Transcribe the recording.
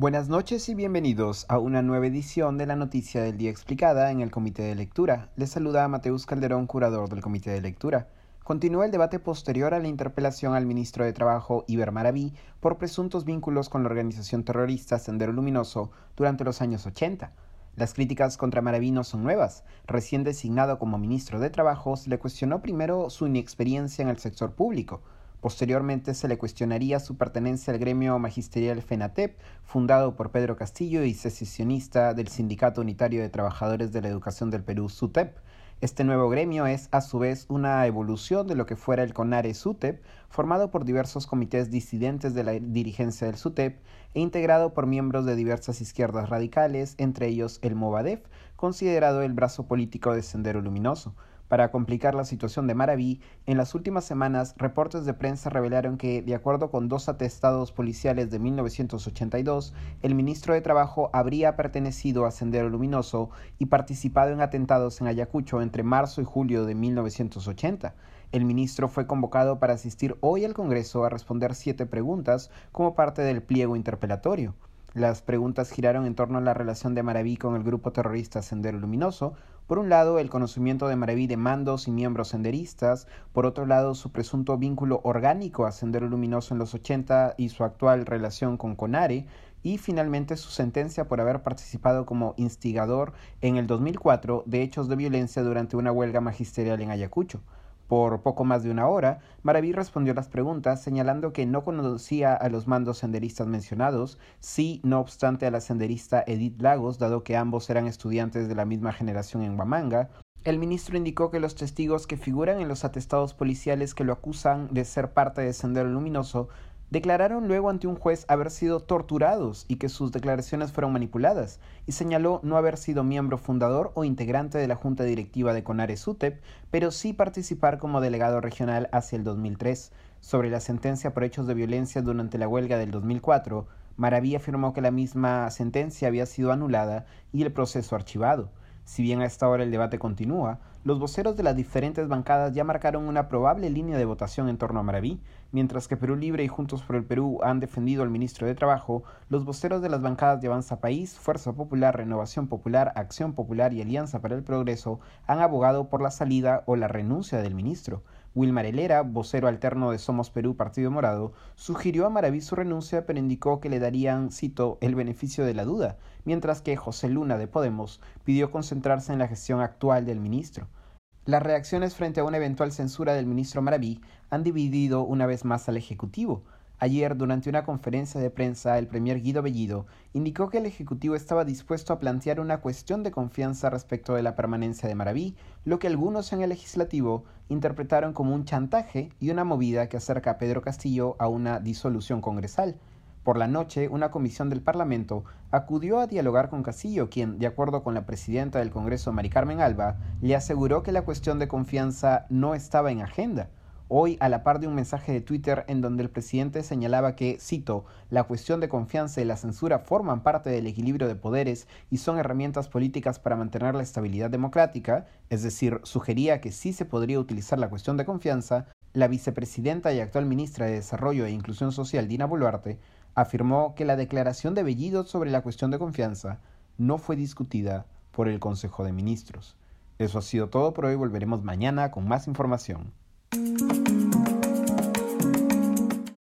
Buenas noches y bienvenidos a una nueva edición de la Noticia del Día Explicada en el Comité de Lectura. Les saluda a Mateus Calderón, curador del Comité de Lectura. Continúa el debate posterior a la interpelación al ministro de Trabajo, Iber Maraví, por presuntos vínculos con la organización terrorista Sendero Luminoso durante los años 80. Las críticas contra Maraví no son nuevas. Recién designado como ministro de Trabajo, se le cuestionó primero su inexperiencia en el sector público. Posteriormente se le cuestionaría su pertenencia al gremio magisterial FENATEP, fundado por Pedro Castillo y secesionista del Sindicato Unitario de Trabajadores de la Educación del Perú, SUTEP. Este nuevo gremio es, a su vez, una evolución de lo que fuera el CONARE SUTEP, formado por diversos comités disidentes de la dirigencia del SUTEP e integrado por miembros de diversas izquierdas radicales, entre ellos el Movadef, considerado el brazo político de Sendero Luminoso. Para complicar la situación de Maraví, en las últimas semanas reportes de prensa revelaron que, de acuerdo con dos atestados policiales de 1982, el ministro de Trabajo habría pertenecido a Sendero Luminoso y participado en atentados en Ayacucho entre marzo y julio de 1980. El ministro fue convocado para asistir hoy al Congreso a responder siete preguntas como parte del pliego interpelatorio. Las preguntas giraron en torno a la relación de Maraví con el grupo terrorista Sendero Luminoso, por un lado el conocimiento de Maraví de mandos y miembros senderistas, por otro lado su presunto vínculo orgánico a Sendero Luminoso en los 80 y su actual relación con Conare, y finalmente su sentencia por haber participado como instigador en el 2004 de hechos de violencia durante una huelga magisterial en Ayacucho. Por poco más de una hora, Maraví respondió las preguntas señalando que no conocía a los mandos senderistas mencionados, sí, no obstante, a la senderista Edith Lagos, dado que ambos eran estudiantes de la misma generación en Huamanga. El ministro indicó que los testigos que figuran en los atestados policiales que lo acusan de ser parte de Sendero Luminoso declararon luego ante un juez haber sido torturados y que sus declaraciones fueron manipuladas, y señaló no haber sido miembro fundador o integrante de la junta directiva de Conares UTEP, pero sí participar como delegado regional hacia el 2003. Sobre la sentencia por hechos de violencia durante la huelga del 2004, Maraví afirmó que la misma sentencia había sido anulada y el proceso archivado. Si bien a esta hora el debate continúa, los voceros de las diferentes bancadas ya marcaron una probable línea de votación en torno a Maraví, mientras que Perú Libre y Juntos por el Perú han defendido al ministro de Trabajo, los voceros de las bancadas de Avanza País, Fuerza Popular, Renovación Popular, Acción Popular y Alianza para el Progreso han abogado por la salida o la renuncia del ministro. Wilmar Helera, vocero alterno de Somos Perú Partido Morado, sugirió a Maraví su renuncia, pero indicó que le darían, cito, el beneficio de la duda, mientras que José Luna de Podemos pidió concentrarse en la gestión actual del ministro. Las reacciones frente a una eventual censura del ministro Maraví han dividido una vez más al Ejecutivo. Ayer, durante una conferencia de prensa, el premier Guido Bellido indicó que el Ejecutivo estaba dispuesto a plantear una cuestión de confianza respecto de la permanencia de Maraví, lo que algunos en el legislativo interpretaron como un chantaje y una movida que acerca a Pedro Castillo a una disolución congresal. Por la noche, una comisión del Parlamento acudió a dialogar con Castillo, quien, de acuerdo con la presidenta del Congreso, Mari Carmen Alba, le aseguró que la cuestión de confianza no estaba en agenda. Hoy, a la par de un mensaje de Twitter en donde el presidente señalaba que, cito, la cuestión de confianza y la censura forman parte del equilibrio de poderes y son herramientas políticas para mantener la estabilidad democrática, es decir, sugería que sí se podría utilizar la cuestión de confianza, la vicepresidenta y actual ministra de Desarrollo e Inclusión Social, Dina Boluarte, afirmó que la declaración de Bellido sobre la cuestión de confianza no fue discutida por el Consejo de Ministros. Eso ha sido todo por hoy, volveremos mañana con más información.